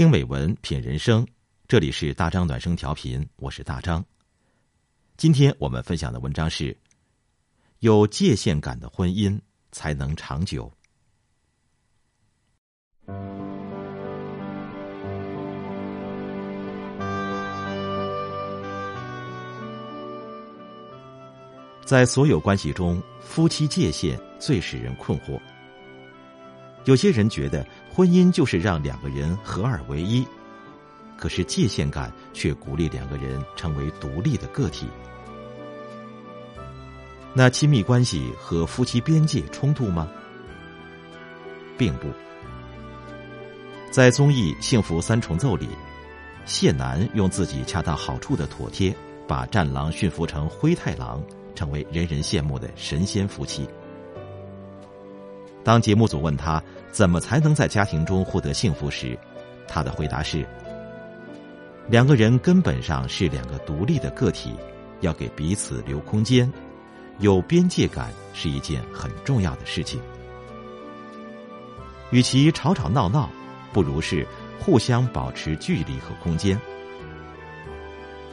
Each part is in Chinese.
听美文，品人生。这里是大张暖声调频，我是大张。今天我们分享的文章是：有界限感的婚姻才能长久。在所有关系中，夫妻界限最使人困惑。有些人觉得婚姻就是让两个人合二为一，可是界限感却鼓励两个人成为独立的个体。那亲密关系和夫妻边界冲突吗？并不。在综艺《幸福三重奏》里，谢楠用自己恰到好处的妥帖，把战狼驯服成灰太狼。成为人人羡慕的神仙夫妻。当节目组问他怎么才能在家庭中获得幸福时，他的回答是：两个人根本上是两个独立的个体，要给彼此留空间，有边界感是一件很重要的事情。与其吵吵闹闹，不如是互相保持距离和空间。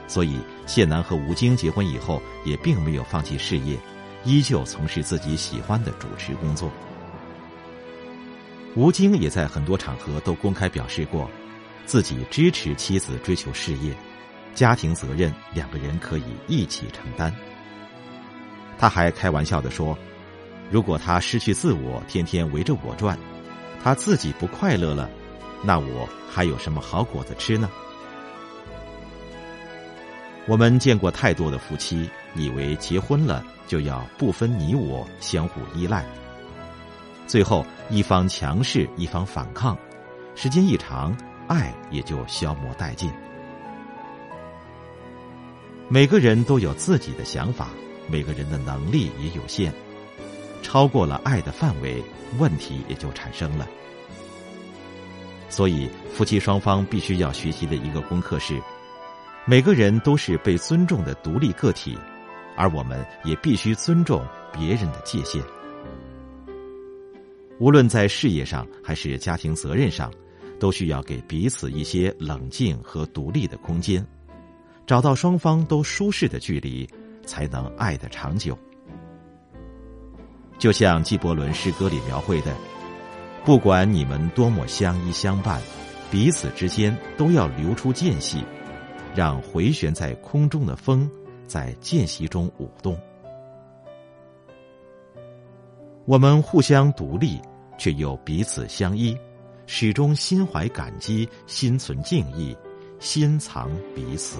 所以，谢楠和吴京结婚以后，也并没有放弃事业，依旧从事自己喜欢的主持工作。吴京也在很多场合都公开表示过，自己支持妻子追求事业，家庭责任两个人可以一起承担。他还开玩笑的说：“如果他失去自我，天天围着我转，他自己不快乐了，那我还有什么好果子吃呢？”我们见过太多的夫妻，以为结婚了就要不分你我，相互依赖。最后一方强势，一方反抗，时间一长，爱也就消磨殆尽。每个人都有自己的想法，每个人的能力也有限，超过了爱的范围，问题也就产生了。所以，夫妻双方必须要学习的一个功课是。每个人都是被尊重的独立个体，而我们也必须尊重别人的界限。无论在事业上还是家庭责任上，都需要给彼此一些冷静和独立的空间，找到双方都舒适的距离，才能爱得长久。就像纪伯伦诗歌里描绘的，不管你们多么相依相伴，彼此之间都要留出间隙。让回旋在空中的风在间隙中舞动。我们互相独立，却又彼此相依，始终心怀感激，心存敬意，心藏彼此。